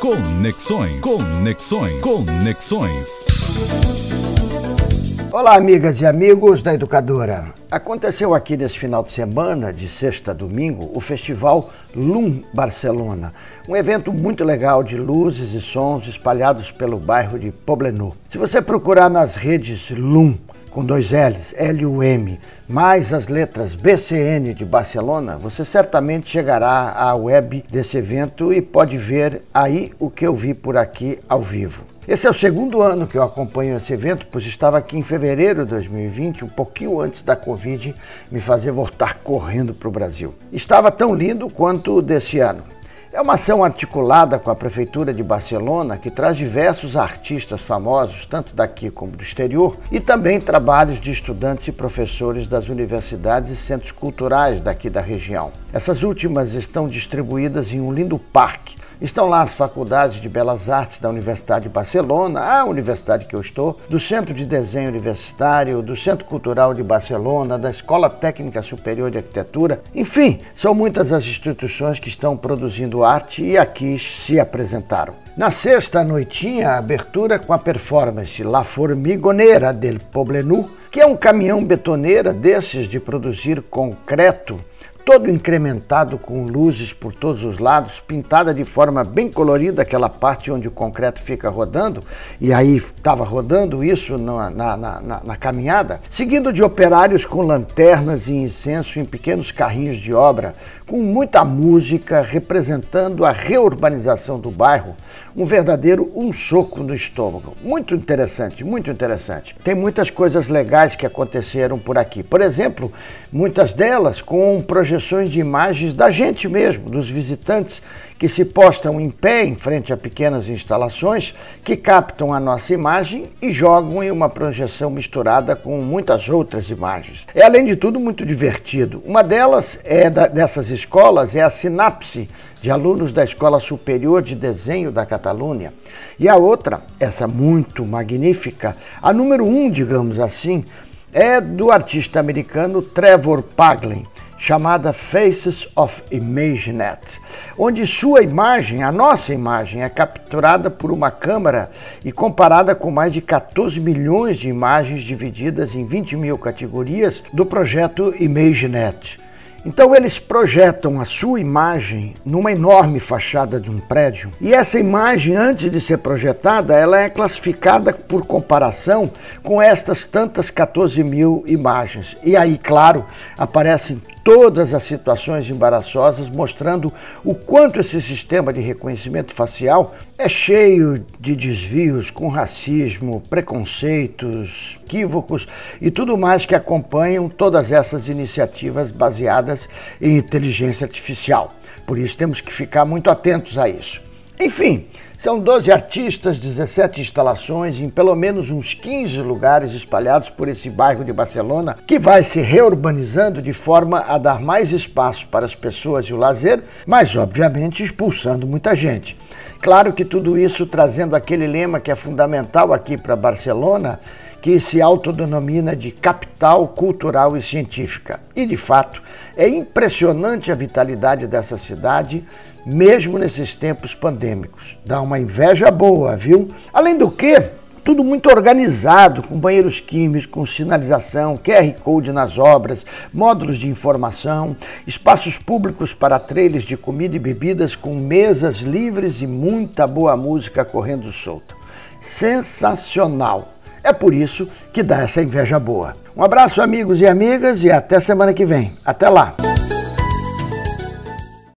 Conexões. Conexões. Conexões. Olá, amigas e amigos da Educadora. Aconteceu aqui nesse final de semana, de sexta a domingo, o Festival LUM Barcelona, um evento muito legal de luzes e sons espalhados pelo bairro de Poblenou. Se você procurar nas redes LUM, com dois L's, L-U-M, mais as letras BCN de Barcelona, você certamente chegará à web desse evento e pode ver aí o que eu vi por aqui ao vivo. Esse é o segundo ano que eu acompanho esse evento, pois estava aqui em fevereiro de 2020, um pouquinho antes da Covid me fazer voltar correndo para o Brasil. Estava tão lindo quanto o desse ano. É uma ação articulada com a Prefeitura de Barcelona que traz diversos artistas famosos, tanto daqui como do exterior, e também trabalhos de estudantes e professores das universidades e centros culturais daqui da região. Essas últimas estão distribuídas em um lindo parque Estão lá as faculdades de Belas Artes da Universidade de Barcelona, a universidade que eu estou, do Centro de Desenho Universitário, do Centro Cultural de Barcelona, da Escola Técnica Superior de Arquitetura. Enfim, são muitas as instituições que estão produzindo arte e aqui se apresentaram. Na sexta noitinha, a abertura com a performance La Formigonera del Poblenou, que é um caminhão betoneira desses de produzir concreto todo incrementado com luzes por todos os lados, pintada de forma bem colorida, aquela parte onde o concreto fica rodando, e aí estava rodando isso na, na, na, na, caminhada, seguindo de operários com lanternas e incenso em pequenos carrinhos de obra, com muita música representando a reurbanização do bairro, um verdadeiro um soco no estômago. Muito interessante, muito interessante. Tem muitas coisas legais que aconteceram por aqui. Por exemplo, muitas delas com projeções de imagens da gente mesmo, dos visitantes que se postam em pé em frente a pequenas instalações que captam a nossa imagem e jogam em uma projeção misturada com muitas outras imagens. É além de tudo muito divertido. Uma delas é da, dessas escolas é a Sinapse de alunos da Escola Superior de Desenho da Catalunha. E a outra, essa muito magnífica, a número um, digamos assim, é do artista americano Trevor Paglen chamada Faces of ImageNet, onde sua imagem, a nossa imagem, é capturada por uma câmera e comparada com mais de 14 milhões de imagens divididas em 20 mil categorias do projeto ImageNet. Então eles projetam a sua imagem numa enorme fachada de um prédio e essa imagem, antes de ser projetada, ela é classificada por comparação com estas tantas 14 mil imagens. E aí, claro, aparecem todas as situações embaraçosas, mostrando o quanto esse sistema de reconhecimento facial é cheio de desvios com racismo, preconceitos, equívocos e tudo mais que acompanham todas essas iniciativas baseadas em inteligência artificial. Por isso temos que ficar muito atentos a isso. Enfim, são 12 artistas, 17 instalações em pelo menos uns 15 lugares espalhados por esse bairro de Barcelona, que vai se reurbanizando de forma a dar mais espaço para as pessoas e o lazer, mas obviamente expulsando muita gente. Claro que tudo isso trazendo aquele lema que é fundamental aqui para Barcelona, que se autodenomina de capital cultural e científica. E de fato, é impressionante a vitalidade dessa cidade mesmo nesses tempos pandêmicos. Dá uma inveja boa, viu? Além do que, tudo muito organizado, com banheiros químicos, com sinalização, QR Code nas obras, módulos de informação, espaços públicos para trailers de comida e bebidas com mesas livres e muita boa música correndo solta. Sensacional! É por isso que dá essa inveja boa. Um abraço, amigos e amigas, e até semana que vem. Até lá!